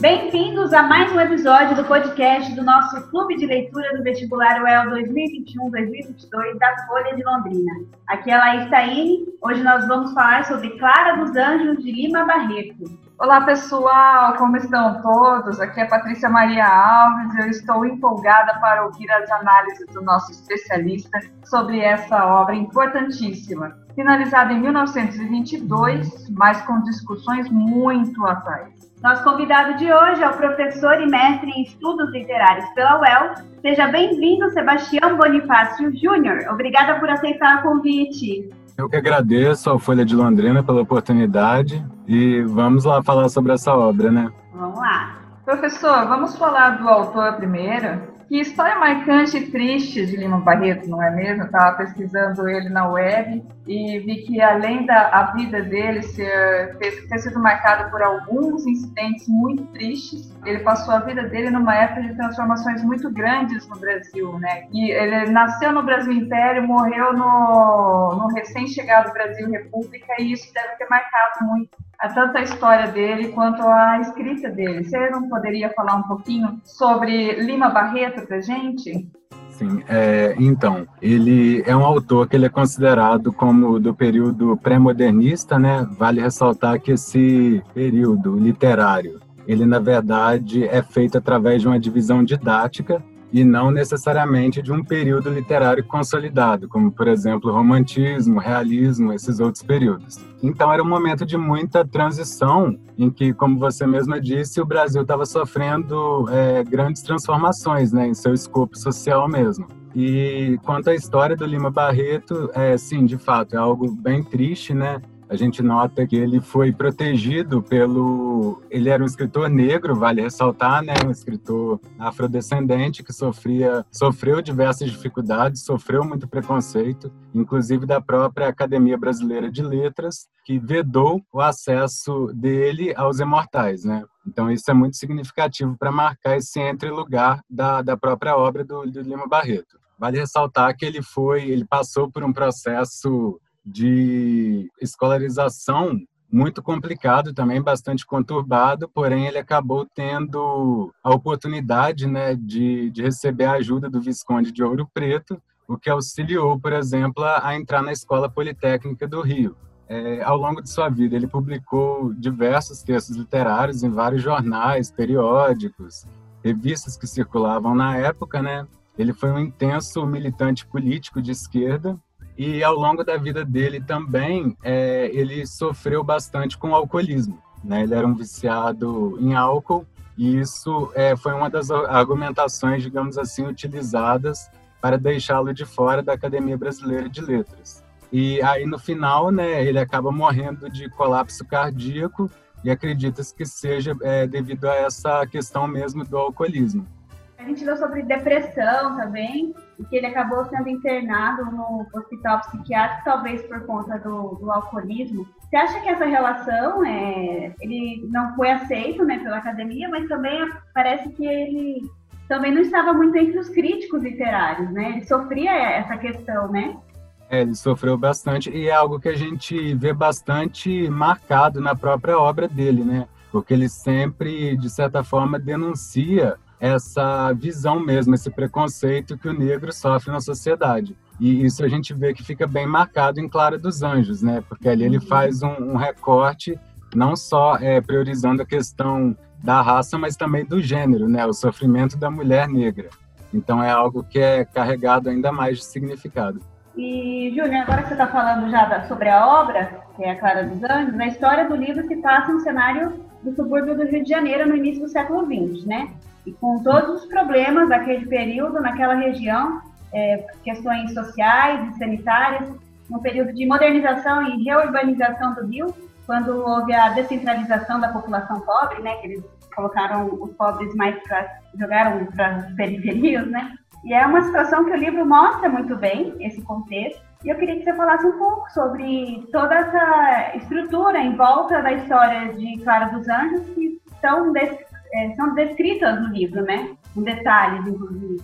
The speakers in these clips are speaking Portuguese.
Bem-vindos a mais um episódio do podcast do nosso Clube de Leitura do Vestibular UEL 2021-2022 da Folha de Londrina. Aqui é a Laís Taine. Hoje nós vamos falar sobre Clara dos Anjos de Lima Barreto. Olá, pessoal, como estão todos? Aqui é Patrícia Maria Alves. Eu estou empolgada para ouvir as análises do nosso especialista sobre essa obra importantíssima, finalizada em 1922, mas com discussões muito atuais. Nosso convidado de hoje é o professor e mestre em estudos literários pela UEL. Seja bem-vindo, Sebastião Bonifácio Júnior. Obrigada por aceitar o convite. Eu que agradeço ao Folha de Londrina pela oportunidade e vamos lá falar sobre essa obra, né? Vamos lá. Professor, vamos falar do autor primeiro. Que história marcante e triste de Lima Barreto, não é mesmo? estava pesquisando ele na web e vi que além da a vida dele ser, ter, ter sido marcada por alguns incidentes muito tristes, ele passou a vida dele numa época de transformações muito grandes no Brasil, né? E ele nasceu no Brasil Império, morreu no, no recém-chegado Brasil República e isso deve ter marcado muito a tanto a história dele quanto a escrita dele. Você não poderia falar um pouquinho sobre Lima Barreto para gente? Sim, é, então, ele é um autor que ele é considerado como do período pré-modernista, né? Vale ressaltar que esse período literário, ele na verdade é feito através de uma divisão didática e não necessariamente de um período literário consolidado, como, por exemplo, romantismo, realismo, esses outros períodos. Então, era um momento de muita transição, em que, como você mesma disse, o Brasil estava sofrendo é, grandes transformações né, em seu escopo social mesmo. E quanto à história do Lima Barreto, é, sim, de fato, é algo bem triste, né? A gente nota que ele foi protegido pelo. Ele era um escritor negro, vale ressaltar, né? Um escritor afrodescendente que sofria, sofreu diversas dificuldades, sofreu muito preconceito, inclusive da própria Academia Brasileira de Letras, que vedou o acesso dele aos imortais, né? Então, isso é muito significativo para marcar esse entre-lugar da, da própria obra do, do Lima Barreto. Vale ressaltar que ele foi, ele passou por um processo de escolarização muito complicado também, bastante conturbado, porém ele acabou tendo a oportunidade né, de, de receber a ajuda do Visconde de Ouro Preto, o que auxiliou, por exemplo, a entrar na Escola Politécnica do Rio. É, ao longo de sua vida, ele publicou diversos textos literários em vários jornais, periódicos, revistas que circulavam na época, né? Ele foi um intenso militante político de esquerda e ao longo da vida dele também, é, ele sofreu bastante com o alcoolismo. Né? Ele era um viciado em álcool e isso é, foi uma das argumentações, digamos assim, utilizadas para deixá-lo de fora da Academia Brasileira de Letras. E aí, no final, né, ele acaba morrendo de colapso cardíaco e acredita-se que seja é, devido a essa questão mesmo do alcoolismo. A gente leu sobre depressão também, e que ele acabou sendo internado no hospital psiquiátrico, talvez por conta do, do alcoolismo. Você acha que essa relação, é, ele não foi aceito né, pela academia, mas também parece que ele também não estava muito entre os críticos literários, né? Ele sofria essa questão, né? É, ele sofreu bastante e é algo que a gente vê bastante marcado na própria obra dele, né? Porque ele sempre, de certa forma, denuncia essa visão mesmo, esse preconceito que o negro sofre na sociedade. E isso a gente vê que fica bem marcado em Clara dos Anjos, né? Porque ali ele uhum. faz um, um recorte não só é, priorizando a questão da raça, mas também do gênero, né? O sofrimento da mulher negra. Então é algo que é carregado ainda mais de significado. E, Júnior, agora que você está falando já da, sobre a obra, que é a Clara dos Anjos, na história do livro se passa um cenário do subúrbio do Rio de Janeiro no início do século XX, né? E com todos os problemas daquele período, naquela região, é, questões sociais e sanitárias, no período de modernização e reurbanização do Rio, quando houve a descentralização da população pobre, né, que eles colocaram os pobres mais para jogaram para as periferias, né? E é uma situação que o livro mostra muito bem esse contexto. E eu queria que você falasse um pouco sobre toda essa estrutura em volta da história de Clara dos Anjos que são é, são descritas no livro, né? Com detalhes, inclusive.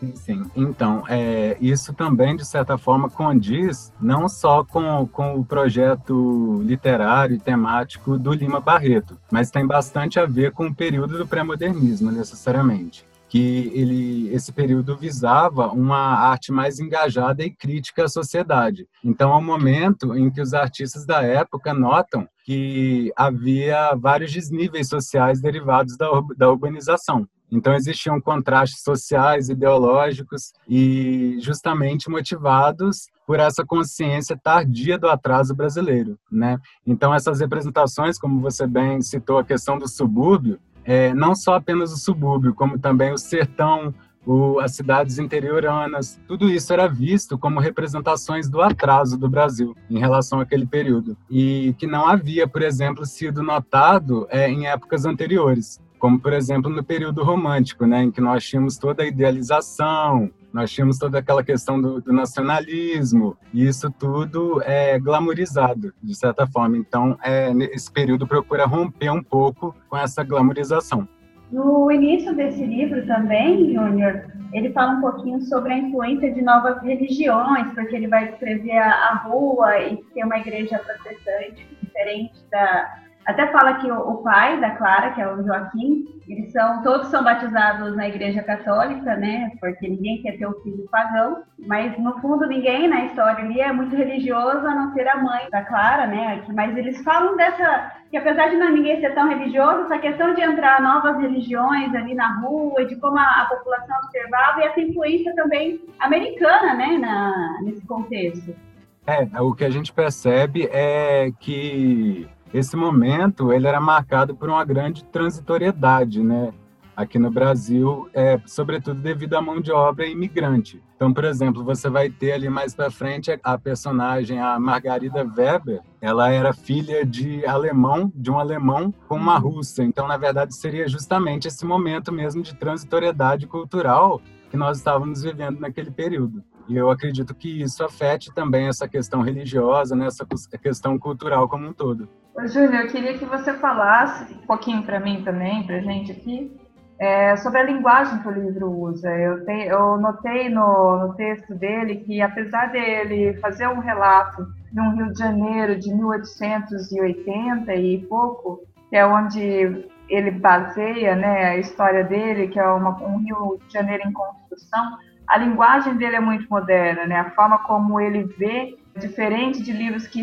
Sim, sim. Então, é, isso também, de certa forma, condiz não só com, com o projeto literário e temático do Lima Barreto, mas tem bastante a ver com o período do pré-modernismo, necessariamente que ele, esse período visava uma arte mais engajada e crítica à sociedade. Então, é um momento em que os artistas da época notam que havia vários desníveis sociais derivados da, da urbanização. Então existiam contrastes sociais, ideológicos e justamente motivados por essa consciência tardia do atraso brasileiro, né? Então essas representações, como você bem citou a questão do subúrbio, é, não só apenas o subúrbio, como também o sertão, o, as cidades interioranas, tudo isso era visto como representações do atraso do Brasil em relação àquele período. E que não havia, por exemplo, sido notado é, em épocas anteriores como por exemplo no período romântico, né, em que nós tínhamos toda a idealização, nós tínhamos toda aquela questão do, do, nacionalismo, e isso tudo é glamorizado, de certa forma. Então, é, esse período procura romper um pouco com essa glamorização. No início desse livro também, Júnior, ele fala um pouquinho sobre a influência de novas religiões, porque ele vai descrever a, a rua e ter uma igreja protestante diferente da, até fala que o, o, pai da Clara, que é o Joaquim, eles são todos são batizados na Igreja Católica, né? Porque ninguém quer ter o filho pagão, mas no fundo ninguém na história ali é muito religioso, a não ser a mãe da Clara, né? Mas eles falam dessa que apesar de não ninguém ser tão religioso, essa questão de entrar novas religiões ali na rua, de como a, a população observava e essa influência também americana, né? Na, nesse contexto. É, o que a gente percebe é que esse momento ele era marcado por uma grande transitoriedade, né? Aqui no Brasil, é, sobretudo devido à mão de obra imigrante. Então, por exemplo, você vai ter ali mais para frente a personagem, a Margarida Weber, ela era filha de alemão, de um alemão com uma russa. Então, na verdade, seria justamente esse momento mesmo de transitoriedade cultural que nós estávamos vivendo naquele período. E eu acredito que isso afete também essa questão religiosa, né, essa questão cultural como um todo. Júlia, eu queria que você falasse um pouquinho para mim também, para gente aqui, é, sobre a linguagem que o livro usa. Eu, te, eu notei no, no, texto dele que, apesar dele fazer um relato de um Rio de Janeiro de 1880 e pouco, que é onde ele baseia né, a história dele, que é uma, um Rio de Janeiro em construção, a linguagem dele é muito moderna, né? A forma como ele vê diferente de livros que,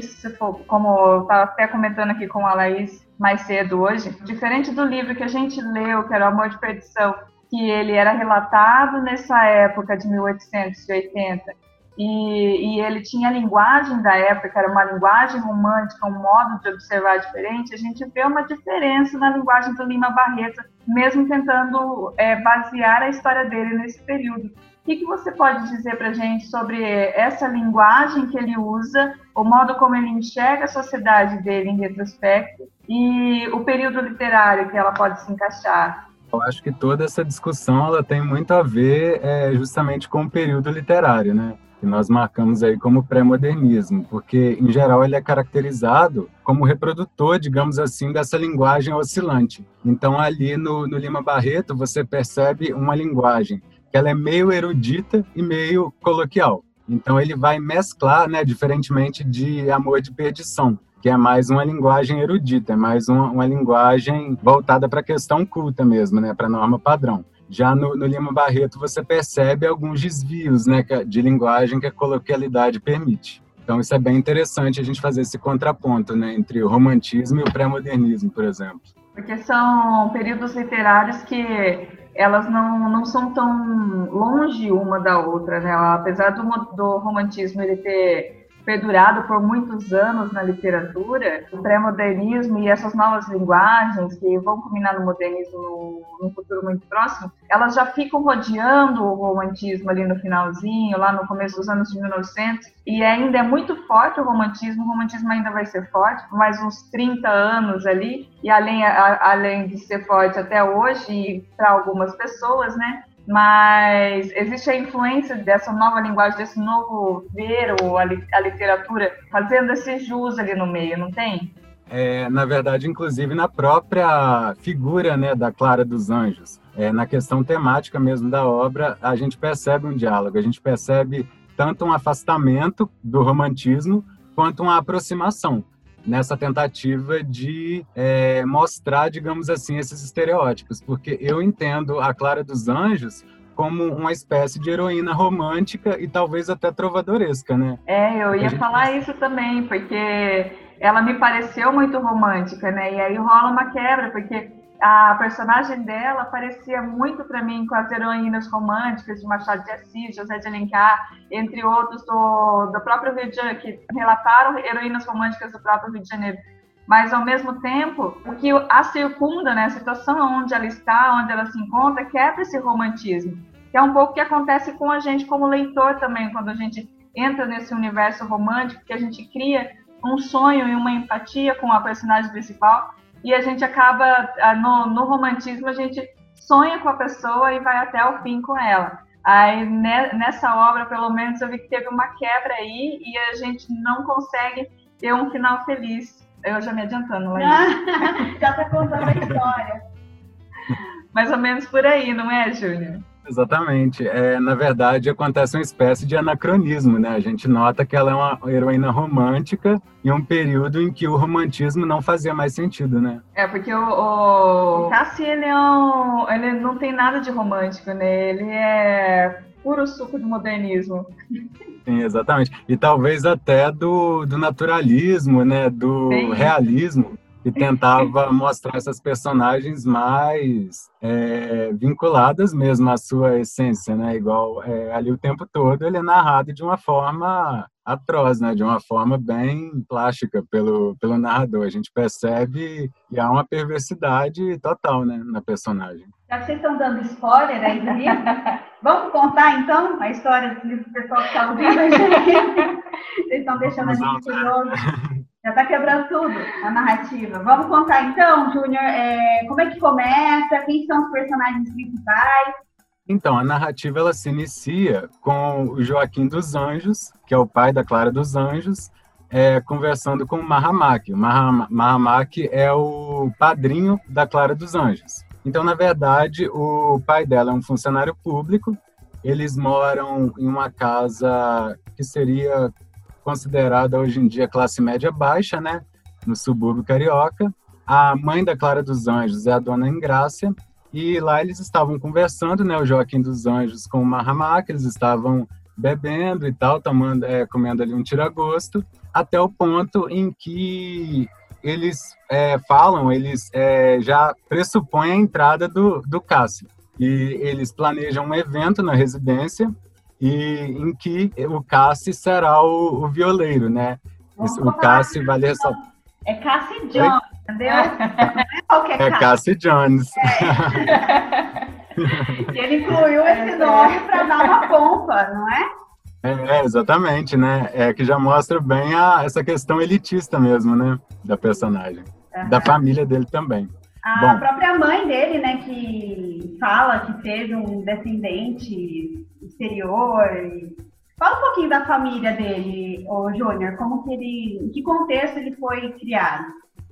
como eu estava até comentando aqui com a Laís mais cedo hoje, diferente do livro que a gente leu, que era O Amor de Perdição, que ele era relatado nessa época de 1880, e, e, ele tinha a linguagem da época, era uma linguagem romântica, um modo de observar diferente, a gente vê uma diferença na linguagem do Lima Barreto, mesmo tentando é, basear a história dele nesse período. O que, que você pode dizer para a gente sobre essa linguagem que ele usa, o modo como ele enxerga a sociedade dele em retrospecto e o período literário que ela pode se encaixar? Eu acho que toda essa discussão ela tem muito a ver é, justamente com o período literário, né? que nós marcamos aí como pré-modernismo, porque em geral ele é caracterizado como reprodutor, digamos assim, dessa linguagem oscilante. Então ali no, no Lima Barreto você percebe uma linguagem ela é meio erudita e meio coloquial. Então ele vai mesclar, né, diferentemente de Amor de Perdição, que é mais uma linguagem erudita, é mais uma, uma linguagem voltada para a questão culta mesmo, né, para a norma padrão. Já no, no, Lima Barreto você percebe alguns desvios né, de linguagem que a coloquialidade permite. Então isso é bem interessante a gente fazer esse contraponto né, entre o romantismo e o pré-modernismo, por exemplo. Porque são períodos literários que elas não, não são tão longe uma da outra, né? Apesar do, do romantismo ele ter perdurado por muitos anos na literatura, o pré-modernismo e essas novas linguagens que vão culminar no modernismo no, futuro muito próximo, elas já ficam rodeando o romantismo ali no finalzinho, lá no começo dos anos de 1900, e ainda é muito forte o romantismo, o romantismo ainda vai ser forte por mais uns 30 anos ali, e além, a, além de ser forte até hoje, para algumas pessoas, né, mas existe a influência dessa nova linguagem, desse novo ver ou a, a literatura, fazendo esse jus ali no meio, não tem? É, na verdade, inclusive na própria figura né, da Clara dos Anjos. é, na questão temática mesmo da obra, a gente percebe um diálogo, a gente percebe tanto um afastamento do romantismo quanto uma aproximação nessa tentativa de é, mostrar, digamos assim, esses estereótipos, porque eu entendo a Clara dos Anjos como uma espécie de heroína romântica e talvez até trovadoresca, né? É, eu ia gente... falar isso também, porque ela me pareceu muito romântica, né? E aí rola uma quebra, porque a personagem dela parecia muito para mim com as heroínas românticas de Machado de Assis, José de Alencar, entre outros do, do próprio Rio de Janeiro, que relataram heroínas românticas do próprio Rio de Janeiro. Mas, ao mesmo tempo, o que a circunda, né, a situação onde ela está, onde ela se encontra, quebra esse romantismo. Que é um pouco o que acontece com a gente como leitor também, quando a gente entra nesse universo romântico, que a gente cria um sonho e uma empatia com a personagem principal, e a gente acaba, no, no romantismo, a gente sonha com a pessoa e vai até o fim com ela. Aí nessa obra, pelo menos, eu vi que teve uma quebra aí e a gente não consegue ter um final feliz. Eu já me adiantando, Laís. já está contando a história. Mais ou menos por aí, não é, Júnior? Exatamente. É, na verdade, acontece uma espécie de anacronismo, né? A gente nota que ela é uma heroína romântica em um período em que o romantismo não fazia mais sentido, né? É, porque o, o Cassi, ele, é um, ele não tem nada de romântico, né? Ele é puro suco de modernismo. Sim, exatamente. E talvez até do, do naturalismo, né? Do Sim. realismo e tentava mostrar essas personagens mais é, vinculadas mesmo à sua essência, né? Igual é, ali o tempo todo ele é narrado de uma forma atroz, né? De uma forma bem plástica pelo, pelo narrador. A gente percebe que há uma perversidade total, né? Na personagem. Já que vocês estão dando spoiler aí do livro, vamos contar então a história do livro pessoal que está ouvindo a gente. Vocês estão deixando a gente curioso. Já está quebrando tudo a narrativa. Vamos contar então, Júnior, é, como é que começa, quem são os personagens principais? Então, a narrativa ela se inicia com o Joaquim dos Anjos, que é o pai da Clara dos Anjos, é, conversando com o Mahamak. O Mahamak é o padrinho da Clara dos Anjos. Então, na verdade, o pai dela é um funcionário público. Eles moram em uma casa que seria considerada hoje em dia classe média baixa, né, no subúrbio carioca. A mãe da Clara dos Anjos é a dona Ingrácia, e lá eles estavam conversando, né, o Joaquim dos Anjos com o Mahamak, eles estavam bebendo e tal, tomando, é, comendo ali um tiragosto, até o ponto em que eles é, falam, eles é, já pressupõem a entrada do, do Cássio. E eles planejam um evento na residência e em que o Cassi será o, o violeiro, né? O Cassi vale ressaltar. É Cassi Jones, entendeu? É, é Cassi Jones. É. ele incluiu esse nome para dar uma pompa, não é? É, exatamente, né? É que já mostra bem a, essa questão elitista mesmo, né? Da personagem. Uhum. Da família dele também. A Bom, própria mãe dele, né, que fala que teve um descendente exterior. Fala um pouquinho da família dele, o Júnior, como que ele, em que contexto ele foi criado?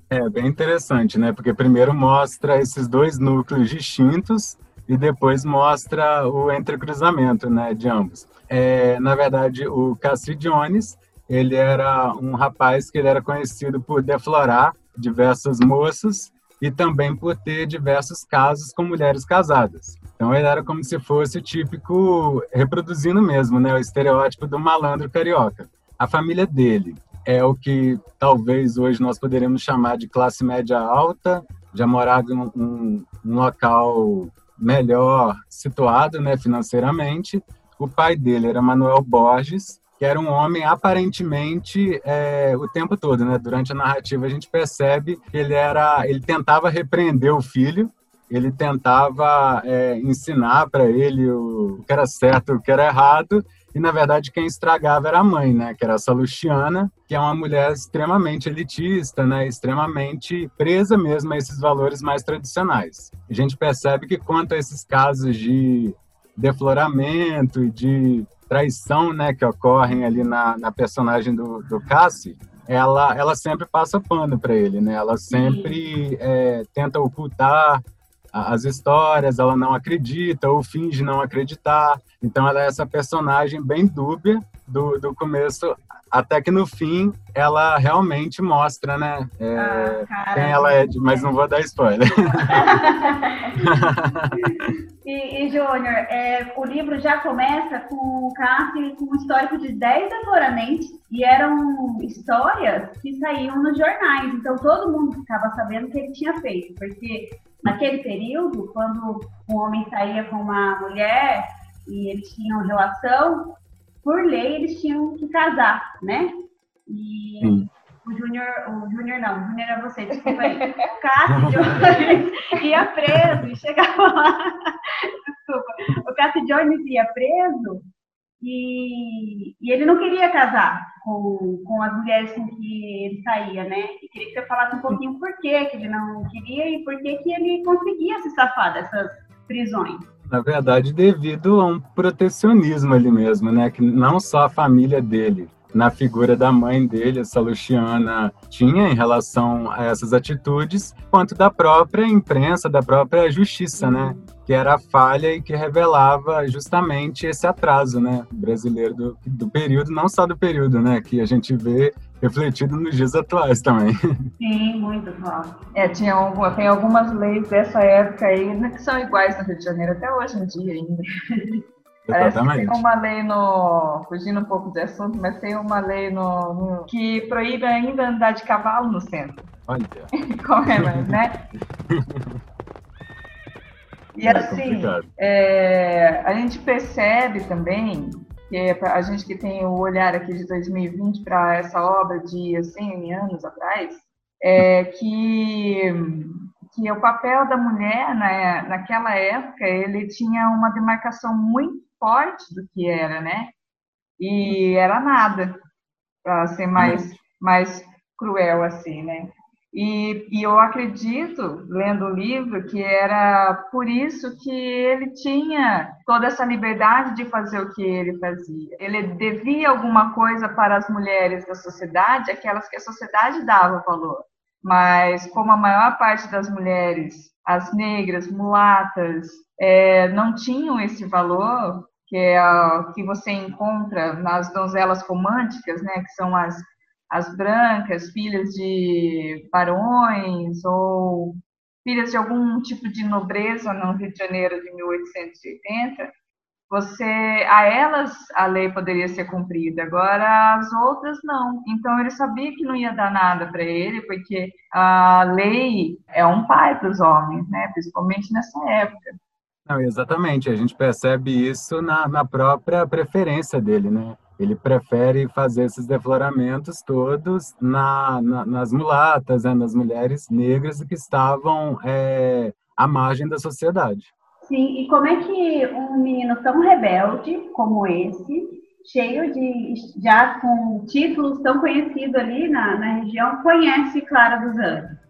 É bem interessante, né? Porque primeiro mostra esses dois núcleos distintos e depois mostra o entrecruzamento, né, de ambos. É, na verdade, o Cassi Jones, ele era um rapaz que ele era conhecido por deflorar diversas moças e também por ter diversos casos com mulheres casadas. Então ele era como se fosse o típico, reproduzindo mesmo, né, o estereótipo do malandro carioca. A família dele é o que talvez hoje nós poderíamos chamar de classe média alta, já morava em um, um, local melhor situado né, financeiramente. O pai dele era Manuel Borges, que era um homem aparentemente é, o tempo todo, né? Durante a narrativa a gente percebe que ele era, ele tentava repreender o filho, ele tentava é, ensinar para ele o que era certo, o que era errado, e na verdade quem estragava era a mãe, né? Que era essa Luciana, que é uma mulher extremamente elitista, né? Extremamente presa mesmo a esses valores mais tradicionais. A gente percebe que quanto a esses casos de defloramento e de traição, né, que ocorrem ali na, na personagem do, do Cassie, ela, ela sempre passa pano para ele, né? Ela sempre é, tenta ocultar as histórias, ela não acredita ou finge não acreditar. Então ela é essa personagem bem dúbia do, do começo até que no fim ela realmente mostra, né? É, ah, quem ela é, mas não vou dar spoiler. e, e Júnior, é, o livro já começa com o Cássio com um histórico de 10 devoramentos e eram histórias que saíam nos jornais, então todo mundo ficava sabendo o que ele tinha feito, porque naquele período, quando um homem saía com uma mulher e eles tinham relação, por lei, eles tinham que casar, né? E Sim. o Júnior, o Júnior não, o Júnior era você, desculpa aí. O Cássio ia preso e chegava lá. Desculpa. O Cássio Jones ia preso e, e, ele não queria casar com, com as mulheres com que ele saía, né? E queria que você falasse um pouquinho por que ele não queria e por que ele conseguia se safar dessas prisões na verdade, devido a um protecionismo ali mesmo, né? Que não só a família dele, na figura da mãe dele, essa Luciana, tinha em relação a essas atitudes, quanto da própria imprensa, da própria justiça, né? Que era a falha e que revelava justamente esse atraso, né? Brasileiro do, do período, não só do período, né? Que a gente vê refletido nos dias atuais também. Sim, muito atual. É, tinha alguma, tem algumas leis dessa época aí né, que são iguais no Rio de Janeiro até hoje em dia ainda. Exatamente. tem uma lei no. Fugindo um pouco de assunto, mas tem uma lei no, no que proíbe ainda andar de cavalo no centro. Olha. Como é, mas, né? E é assim, é, a gente percebe também que é a gente que tem o olhar aqui de 2020 para essa obra de 100 anos atrás, é que que o papel da mulher né, naquela época ele tinha uma demarcação muito forte do que era, né? E era nada, para ser mais mais cruel assim, né? E, e, eu acredito, lendo o livro, que era por isso que ele tinha toda essa liberdade de fazer o que ele fazia. Ele devia alguma coisa para as mulheres da sociedade, aquelas que a sociedade dava valor. Mas, como a maior parte das mulheres, as negras, mulatas, é, não tinham esse valor, que é que você encontra nas donzelas românticas, né, que são as as brancas, filhas de barões ou filhas de algum tipo de nobreza no Rio de Janeiro de 1880, você a elas a lei poderia ser cumprida, agora as outras não. Então ele sabia que não ia dar nada para ele, porque a lei é um pai para os homens, né? Principalmente nessa época. Não, exatamente, a gente percebe isso na, na própria preferência dele, né? Ele prefere fazer esses defloramentos todos na, na, nas mulatas, né, nas mulheres negras que estavam é, à margem da sociedade. Sim, e como é que um menino tão rebelde como esse, cheio de, já com títulos tão conhecidos ali na, na região, conhece Clara dos Anjos?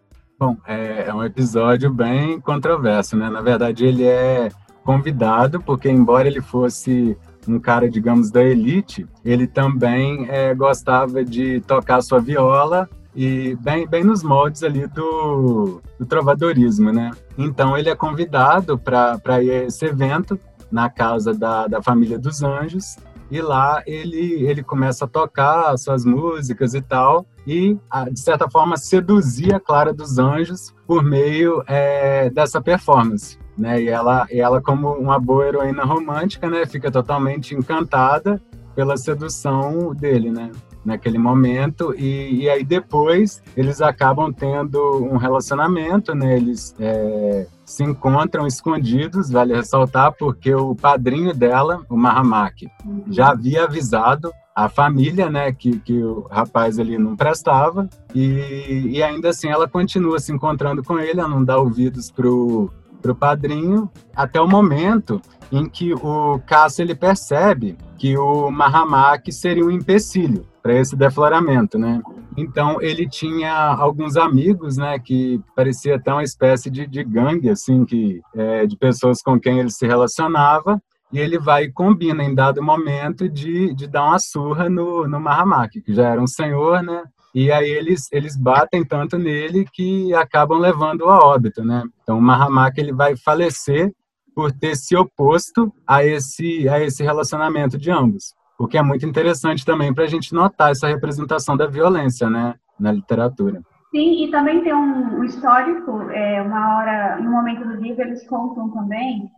Bom, é, é um episódio bem controverso, né? Na verdade, ele é convidado, porque embora ele fosse um cara, digamos, da elite, ele também é, gostava de tocar sua viola e bem, bem nos moldes ali do, do trovadorismo, né? Então ele é convidado para ir a esse evento na casa da, da família dos Anjos e lá ele, ele começa a tocar suas músicas e tal e, de certa forma, seduzir a Clara dos Anjos por meio é, dessa performance né? E ela, e ela como uma boa heroína romântica, né, fica totalmente encantada pela sedução dele, né? Naquele momento e, e aí depois eles acabam tendo um relacionamento, né? Eles é, se encontram escondidos, vale ressaltar, porque o padrinho dela, o Mahamak, uhum. já havia avisado a família, né, que, que o rapaz ali não prestava, e, e ainda assim ela continua se encontrando com ele, ela não dá ouvidos pro para o padrinho, até o momento em que o Cássio ele percebe que o Mahamak seria um empecilho para esse defloramento, né? Então ele tinha alguns amigos, né, que parecia até uma espécie de, de gangue, assim, que é, de pessoas com quem ele se relacionava, e ele vai e combina em dado momento de, de dar uma surra no, no Mahamak, que já era um senhor, né? e aí eles, eles batem tanto nele que acabam levando a óbito, né? Então o Mahamak ele vai falecer por ter se oposto a esse, a esse relacionamento de ambos. O que é muito interessante também para a gente notar essa representação da violência, né, na literatura. Sim, e também tem um, um histórico, é, uma hora, no momento do livro, eles contam também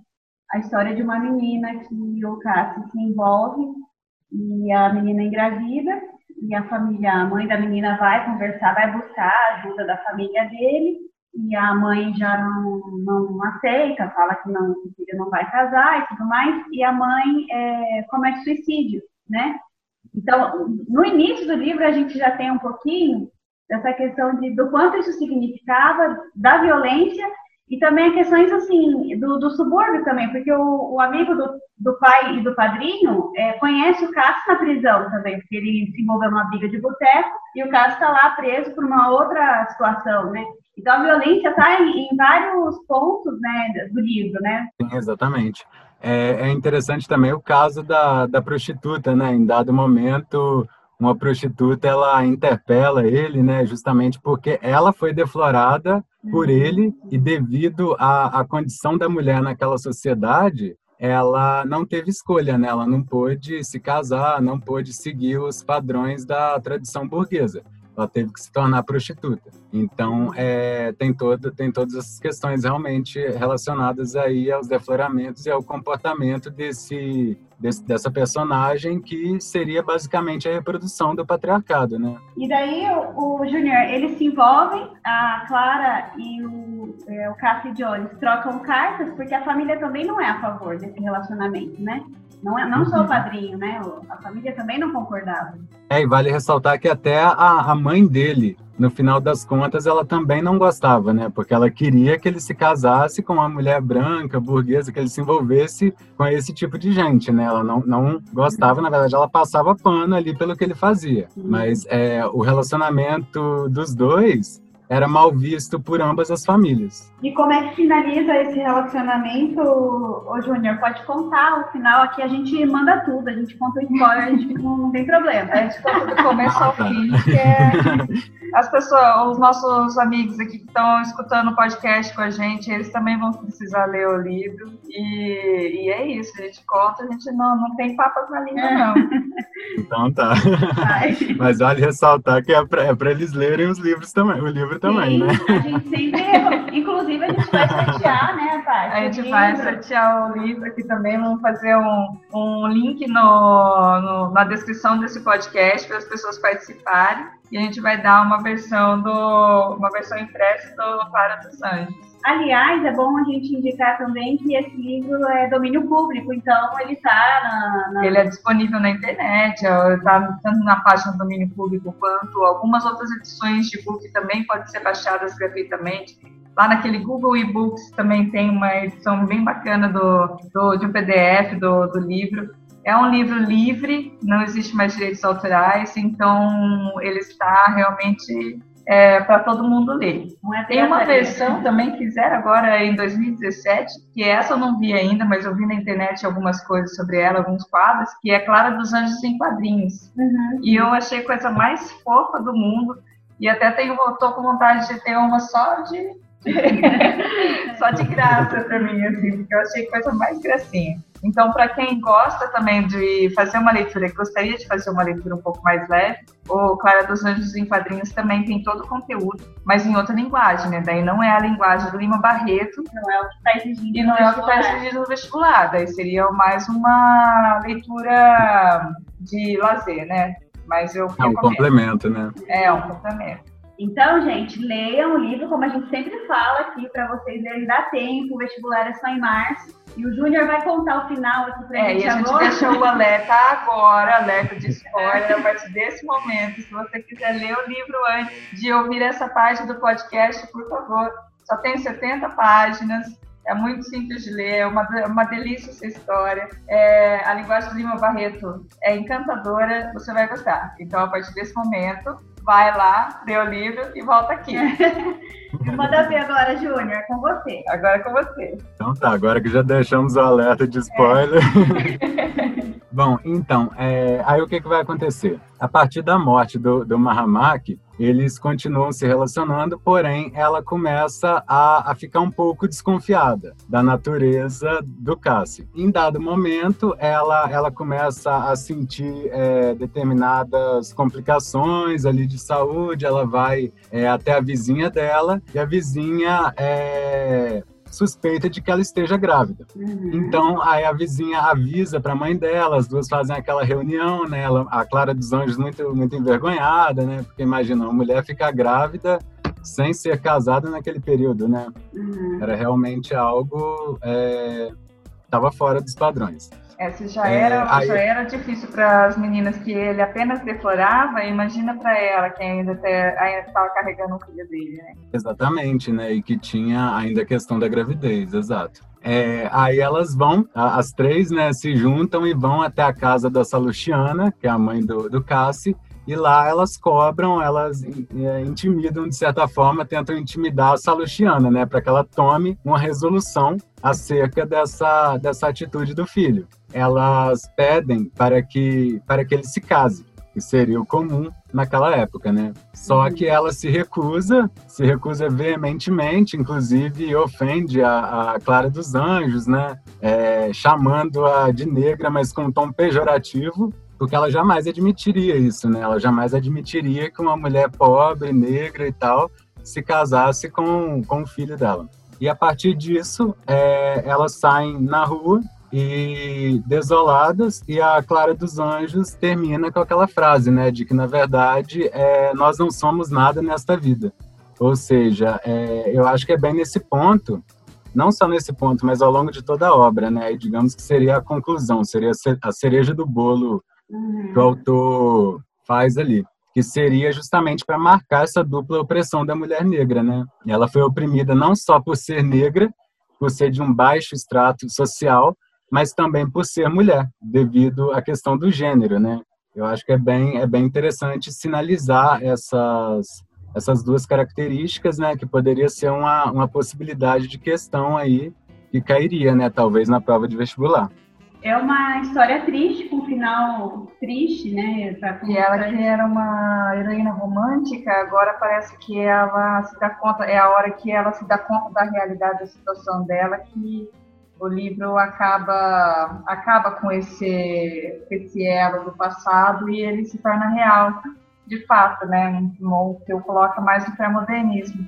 a história de uma menina que o Cássio se envolve e a menina engravida e a família, a mãe da menina vai conversar, vai buscar a ajuda da família dele e a mãe já não, não aceita, fala que não, o filho não vai casar e tudo mais, e a mãe é, comete suicídio, né? Então, no início do livro a gente já tem um pouquinho dessa questão de, do quanto isso significava, da violência e também questões assim do, do subúrbio também, porque o, o amigo do, do, pai e do padrinho é, conhece o Cássio na prisão também, porque ele se envolveu numa briga de boteco e o Cássio está lá preso por uma outra situação, né? Então a violência está em, em, vários pontos né, do livro, né? Sim, exatamente. É, é interessante também o caso da, da prostituta, né? Em dado momento uma prostituta ela interpela ele, né, justamente porque ela foi deflorada por uhum. ele e devido à, à condição da mulher naquela sociedade, ela não teve escolha, né? Ela não pôde se casar, não pôde seguir os padrões da tradição burguesa ela teve que se tornar prostituta. Então, é, tem, todo, tem todas essas questões realmente relacionadas aí aos defloramentos e ao comportamento desse, desse, dessa personagem que seria basicamente a reprodução do patriarcado, né? E daí o, o Júnior, eles se envolvem, a Clara e o, é, o Cassie Jones trocam cartas porque a família também não é a favor desse relacionamento, né? Não, é, não só o uhum. padrinho, né? A família também não concordava. É, e vale ressaltar que até a, a mãe dele, no final das contas, ela também não gostava, né? Porque ela queria que ele se casasse com uma mulher branca, burguesa, que ele se envolvesse com esse tipo de gente, né? Ela não, não gostava, na verdade, ela passava pano ali pelo que ele fazia. Mas é, o relacionamento dos dois era mal visto por ambas as famílias. E como é que finaliza esse relacionamento, ô Júnior? Pode contar o final aqui, a gente manda tudo, a gente conta o spoiler, a gente não, tem problema. A gente conta do começo ao fim, que é as pessoas, os nossos amigos aqui que estão escutando o podcast com a gente, eles também vão precisar ler o livro. E, e é isso, a gente conta, a gente não, não tem papas na língua, é. não. Então tá. Mas vale ressaltar que é para é eles lerem os livros também, o livro também, Sim, né? A gente sempre, inclusive a gente vai sortear, né, Paty? A gente vai sortear o livro aqui também, vamos fazer um, um link no, no na descrição desse podcast para as pessoas participarem e a gente vai dar uma versão do uma versão impressa do Para dos Anjos. Aliás, é bom a gente indicar também que esse livro é domínio público, então ele está na, na, Ele é disponível na internet, está tanto na página do domínio público quanto algumas outras edições de book também podem ser baixadas gratuitamente. Lá naquele Google eBooks também tem uma edição bem bacana do, do de um PDF do, do livro. É um livro livre, não existe mais direitos autorais, então ele está realmente é, para todo mundo ler. É Tem uma versão também que fizeram agora em 2017, que essa eu não vi ainda, mas eu vi na internet algumas coisas sobre ela, alguns quadros, que é Clara dos Anjos em Quadrinhos. Uhum. E eu achei a coisa mais fofa do mundo. E até tenho, tô com vontade de ter uma só de só de graça para mim, assim, porque eu achei coisa mais gracinha. Então, para quem gosta também de fazer uma leitura, gostaria de fazer uma leitura um pouco mais leve, o Clara dos Anjos em Quadrinhos também tem todo o conteúdo, mas em outra linguagem, né? Daí não é a linguagem do Lima Barreto. Não é o que está exigindo. E não é o que está exigindo no vestibular. Daí seria mais uma leitura de lazer, né? Mas eu. É um complemento, né? É, um complemento. Então, gente, leiam o livro, como a gente sempre fala aqui, para vocês lerem, dá tempo, o vestibular é só em março. E o Júnior vai contar o final aqui pra é, gente. É, e a gente deixou o alerta agora, alerta de spoiler, a partir desse momento. Se você quiser ler o livro antes de ouvir essa parte do podcast, por favor. Só tem 70 páginas, é muito simples de ler, é uma, uma delícia essa história. É, a linguagem do Lima Barreto é encantadora, você vai gostar. Então, a partir desse momento, vai lá, lê o livro e volta aqui. Manda ver agora, Júnior, com você. Agora é com você. Então tá, agora que já deixamos o alerta de spoiler. É. Bom, então, é, aí o que, que vai acontecer? A partir da morte do, do Mahamak, eles continuam se relacionando, porém ela começa a, a ficar um pouco desconfiada da natureza do Cassie. Em dado momento, ela, ela começa a sentir é, determinadas complicações ali de saúde, ela vai é, até a vizinha dela, e a vizinha é, suspeita de que ela esteja grávida. Uhum. Então, aí a vizinha avisa para a mãe dela, as duas fazem aquela reunião, né? Ela, a Clara dos Anjos muito, muito envergonhada, né? Porque imagina, uma mulher ficar grávida sem ser casada naquele período, né? Uhum. Era realmente algo estava é, fora dos padrões. Se já era, é, aí... já era difícil para as meninas que ele apenas deflorava, imagina para ela que ainda estava carregando o filho dele, né? Exatamente, né? E que tinha ainda a questão da gravidez, exato. É, aí elas vão, as três, né, se juntam e vão até a casa da Salustiana, que é a mãe do, do Cassi, e lá elas cobram, elas é, intimidam de certa forma, tentam intimidar a Salustiana, né, para que ela tome uma resolução acerca dessa, dessa atitude do filho. Elas pedem para que, para que ele se case, que seria o comum naquela época, né? Só uhum. que ela se recusa, se recusa veementemente, inclusive ofende a, a Clara dos Anjos, né? É, chamando-a de negra, mas com um tom pejorativo, porque ela jamais admitiria isso, né? Ela jamais admitiria que uma mulher pobre, negra e tal, se casasse com, com o filho dela. E a partir disso, é, elas saem na rua e desoladas e a Clara dos Anjos termina com aquela frase, né, de que na verdade é, nós não somos nada nesta vida. Ou seja, é, eu acho que é bem nesse ponto, não só nesse ponto, mas ao longo de toda a obra, né, e digamos que seria a conclusão, seria a cereja do bolo uhum. que o autor faz ali, que seria justamente para marcar essa dupla opressão da mulher negra, né? Ela foi oprimida não só por ser negra, por ser de um baixo extrato social, mas também por ser mulher, devido à questão do gênero, né? Eu acho que é bem é bem interessante sinalizar essas essas duas características, né, que poderia ser uma, uma possibilidade de questão aí que cairia, né, talvez na prova de vestibular é uma história triste, com um final triste, né? E ela que era uma heroína romântica, agora parece que ela se dá conta, é a hora que ela se dá conta da realidade da situação dela que o livro acaba acaba com esse esse elo do passado e ele se torna real, de fato, né? Um que eu coloco mais no pré-modernismo.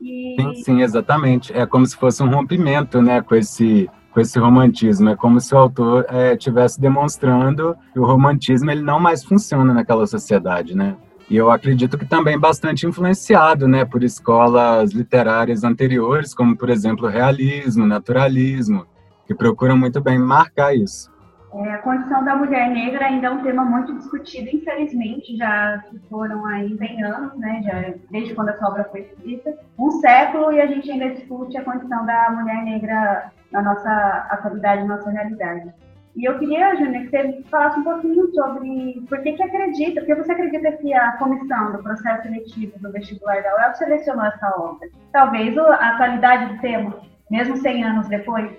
E... Sim, sim, exatamente. É como se fosse um rompimento, né, com esse com esse romantismo. É como se o autor estivesse é, demonstrando que o romantismo ele não mais funciona naquela sociedade, né? E eu acredito que também bastante influenciado, né, por escolas literárias anteriores, como por exemplo realismo, naturalismo, que procuram muito bem marcar isso. É, a condição da mulher negra ainda é um tema muito discutido, infelizmente, já foram aí 100 anos, né, já, desde quando essa obra foi escrita, um século, e a gente ainda discute a condição da mulher negra na nossa atualidade, na nossa realidade. E eu queria, Júnior, que você falasse um pouquinho sobre por que, que acredita, porque você acredita que a comissão do processo seletivo do vestibular da UEL selecionou essa obra. Talvez a atualidade do tema, mesmo 100 anos depois.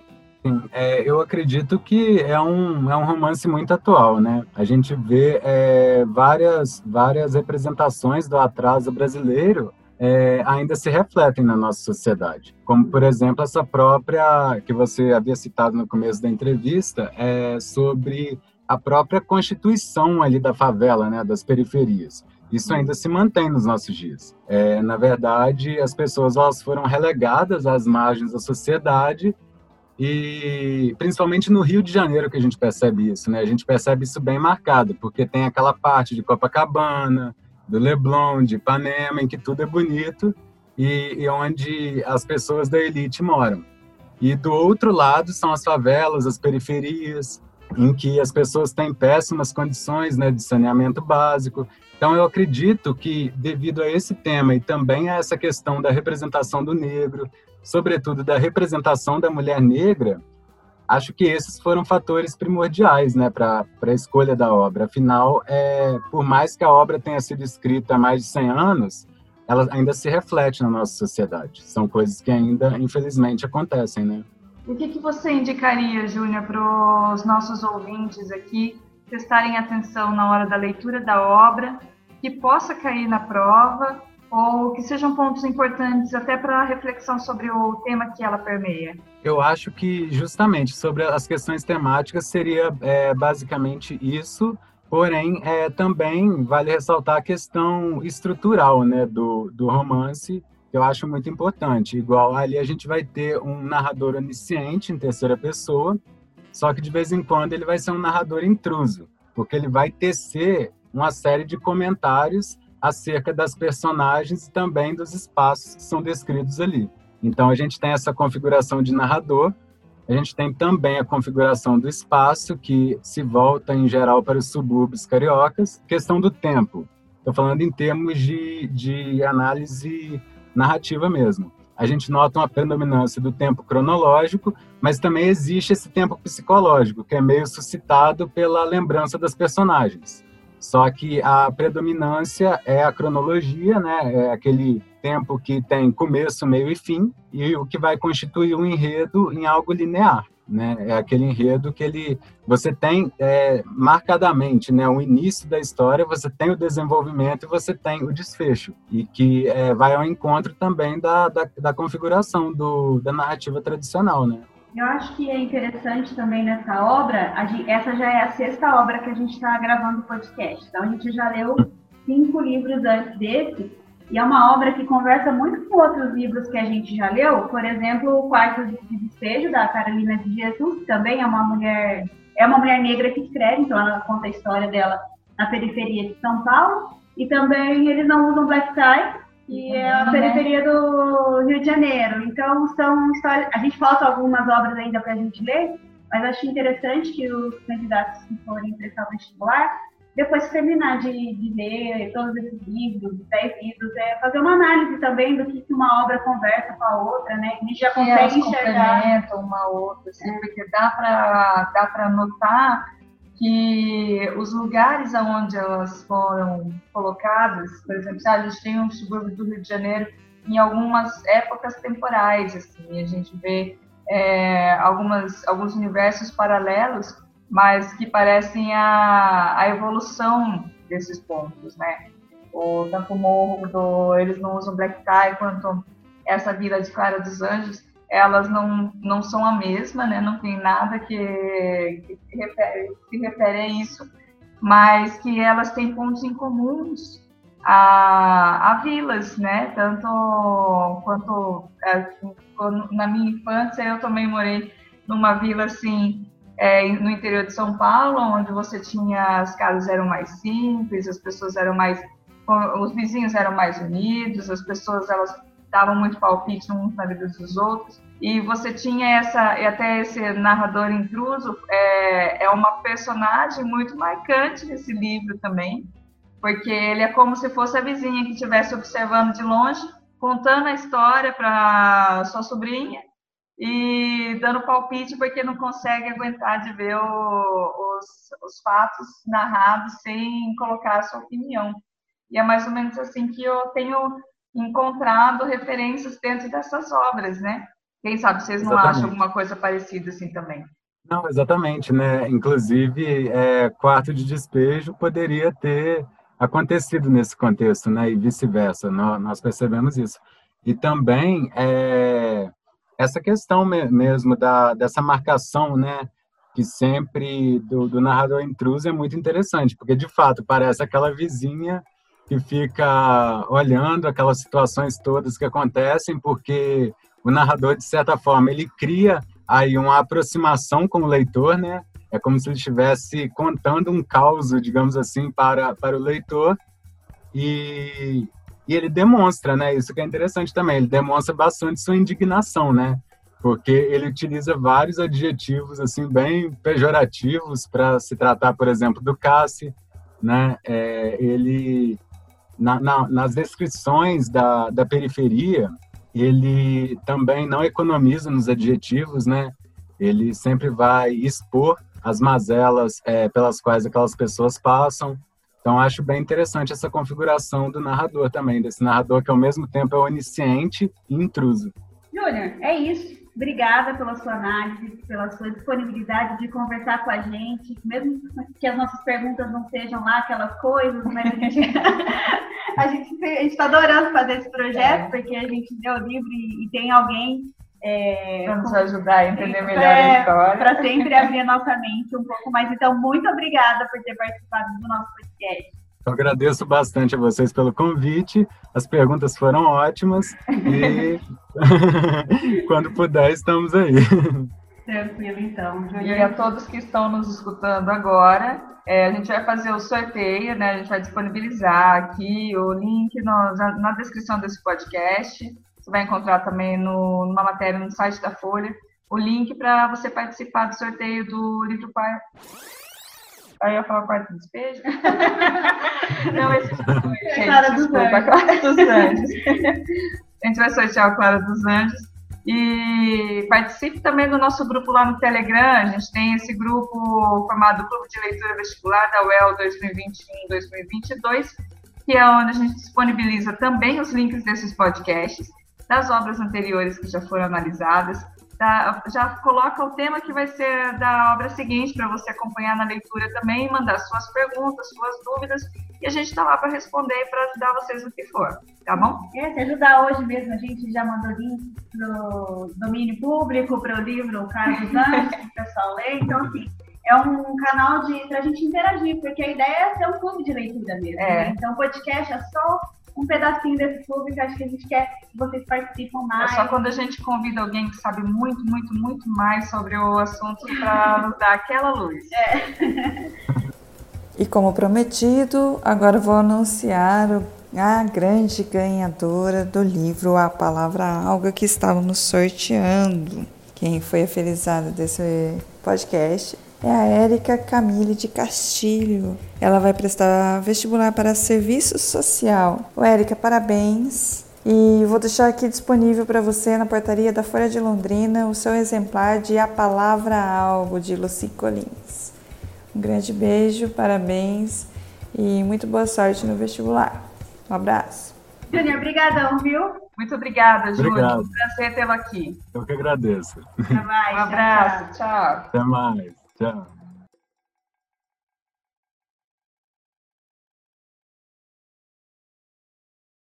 Sim, é, eu acredito que é um, é um romance muito atual, né? A gente vê é, várias, várias representações do atraso brasileiro é, ainda se refletem na nossa sociedade. Como, por exemplo, essa própria que você havia citado no começo da entrevista, é, sobre a própria constituição ali da favela, né, das periferias. Isso ainda se mantém nos nossos dias. É, na verdade, as pessoas elas foram relegadas às margens da sociedade e principalmente no Rio de Janeiro que a gente percebe isso, né? A gente percebe isso bem marcado, porque tem aquela parte de Copacabana, do Leblon, de Ipanema, em que tudo é bonito e, e onde as pessoas da elite moram. E do outro lado são as favelas, as periferias, em que as pessoas têm péssimas condições né, de saneamento básico. Então, eu acredito que, devido a esse tema e também a essa questão da representação do negro, sobretudo da representação da mulher negra, acho que esses foram fatores primordiais né, para a escolha da obra. Afinal, é, por mais que a obra tenha sido escrita há mais de 100 anos, ela ainda se reflete na nossa sociedade. São coisas que ainda, infelizmente, acontecem, né? O que, que você indicaria, Júnior, para os nossos ouvintes aqui prestarem atenção na hora da leitura da obra, que possa cair na prova ou que sejam pontos importantes até para a reflexão sobre o tema que ela permeia? Eu acho que justamente sobre as questões temáticas seria é, basicamente isso, porém é, também vale ressaltar a questão estrutural né, do, do romance, que eu acho muito importante. Igual ali a gente vai ter um narrador onisciente em terceira pessoa, só que de vez em quando ele vai ser um narrador intruso, porque ele vai tecer uma série de comentários acerca das personagens e também dos espaços que são descritos ali. Então a gente tem essa configuração de narrador, a gente tem também a configuração do espaço, que se volta em geral para os subúrbios cariocas. Questão do tempo, estou falando em termos de, de análise narrativa mesmo. A gente nota uma predominância do tempo cronológico, mas também existe esse tempo psicológico, que é meio suscitado pela lembrança das personagens. Só que a predominância é a cronologia, né? É aquele tempo que tem começo, meio e fim, e o que vai constituir um enredo em algo linear. Né? É aquele enredo que ele você tem é, marcadamente, né, o início da história, você tem o desenvolvimento e você tem o desfecho e que é, vai ao encontro também da, da, da configuração do, da narrativa tradicional, né? Eu acho que é interessante também nessa obra, essa já é a sexta obra que a gente está gravando o podcast. Então a gente já leu cinco livros antes desse, e é uma obra que conversa muito com outros livros que a gente já leu. Por exemplo, O Quarto de Despejo, da Carolina de Jesus, que também é uma mulher, é uma mulher negra que escreve, então ela conta a história dela na periferia de São Paulo. E também eles não usam black tie, que é a periferia do Rio de Janeiro. Então, são histórias. A gente falta algumas obras ainda para a gente ler, mas acho interessante que os candidatos que forem prestar o vestibular, depois que terminar de, de ler todos esses livros, dez livros, é fazer uma análise também do que uma obra conversa com a outra, né? A gente já consegue enxergar. uma outra, assim, é. porque dá para dá notar que os lugares aonde elas foram colocadas, por exemplo, a gente tem um subúrbio do Rio de Janeiro em algumas épocas temporais, assim, a gente vê é, algumas, alguns universos paralelos, mas que parecem a, a evolução desses pontos, né? O, tanto o morro do Eles Não Usam Black Tie, quanto essa vila de Clara dos Anjos, elas não, não são a mesma, né? Não tem nada que, que se, refere, se refere a isso, mas que elas têm pontos em comuns a, a vilas, né? Tanto quanto é, na minha infância eu também morei numa vila assim é, no interior de São Paulo, onde você tinha as casas eram mais simples, as pessoas eram mais os vizinhos eram mais unidos, as pessoas elas davam muito palpite uns na vida dos outros. E você tinha essa, e até esse narrador intruso, é, é uma personagem muito marcante nesse livro também, porque ele é como se fosse a vizinha que estivesse observando de longe, contando a história para sua sobrinha e dando palpite porque não consegue aguentar de ver o, os, os fatos narrados sem colocar a sua opinião. E é mais ou menos assim que eu tenho encontrado referências dentro dessas obras, né? Quem sabe vocês não exatamente. acham alguma coisa parecida assim também? Não, exatamente, né? Inclusive, é, quarto de despejo poderia ter acontecido nesse contexto, né? E vice-versa, nós, nós, percebemos isso. E também é, essa questão mesmo da, dessa marcação, né? Que sempre do, do narrador intruso é muito interessante, porque de fato parece aquela vizinha que fica olhando aquelas situações todas que acontecem, porque o narrador, de certa forma, ele cria aí uma aproximação com o leitor, né? É como se ele estivesse contando um caos, digamos assim, para, para o leitor. E, e ele demonstra, né? Isso que é interessante também. Ele demonstra bastante sua indignação, né? Porque ele utiliza vários adjetivos, assim, bem pejorativos para se tratar, por exemplo, do Cassi, né? É, ele na, na, nas descrições da, da periferia, ele também não economiza nos adjetivos, né? Ele sempre vai expor as mazelas é, pelas quais aquelas pessoas passam. Então, acho bem interessante essa configuração do narrador também, desse narrador que ao mesmo tempo é onisciente e intruso. Júnior, é isso. Obrigada pela sua análise, pela sua disponibilidade de conversar com a gente, mesmo que as nossas perguntas não sejam lá aquelas coisas, mas a gente a gente está adorando fazer esse projeto, é. porque a gente o livro e, e tem alguém é, para nos ajudar a entender melhor é, a história. Para sempre abrir a nossa mente um pouco mais. Então, muito obrigada por ter participado do nosso podcast. Eu agradeço bastante a vocês pelo convite. As perguntas foram ótimas e quando puder, estamos aí. Tranquilo, então. E a todos que estão nos escutando agora, é, a gente vai fazer o sorteio, né? A gente vai disponibilizar aqui o link no, na descrição desse podcast. Você vai encontrar também no, numa matéria no site da Folha o link para você participar do sorteio do livro Pai. Aí eu falo quarto do despejo. Não, esse é Clara dos Anjos. Clara dos Anjos. a gente vai sortear o Clara dos Anjos. E participe também do nosso grupo lá no Telegram. A gente tem esse grupo formado Clube de Leitura Vestibular da UEL 2021-2022, que é onde a gente disponibiliza também os links desses podcasts, das obras anteriores que já foram analisadas, Tá, já coloca o tema que vai ser da obra seguinte para você acompanhar na leitura também, mandar suas perguntas, suas dúvidas, e a gente está lá para responder para ajudar vocês no que for, tá bom? É, se ajudar hoje mesmo, a gente já mandou link para o domínio público, para o livro Carlos Anjos, que o pessoal lê, então assim, é um canal para a gente interagir, porque a ideia é ser um clube de leitura mesmo. É. Né? Então, o podcast é só um pedacinho desse clube que acho que a gente quer que vocês participem mais. É só quando a gente convida alguém que sabe muito, muito, muito mais sobre o assunto para nos dar aquela luz. É. E como prometido, agora vou anunciar a grande ganhadora do livro A Palavra Alga que estávamos sorteando. Quem foi a felizada desse podcast é a Érica Camille de Castilho. Ela vai prestar vestibular para serviço social. Ô, Érica, parabéns. E vou deixar aqui disponível para você na portaria da Folha de Londrina o seu exemplar de A Palavra Algo, de Luci Colins. Um grande beijo, parabéns e muito boa sorte no vestibular. Um abraço. Júnior, obrigadão, viu? Muito obrigada, Júnior. Um prazer tê-lo aqui. Eu que agradeço. Até mais. Um abraço. tchau. tchau. Até mais. Tchau.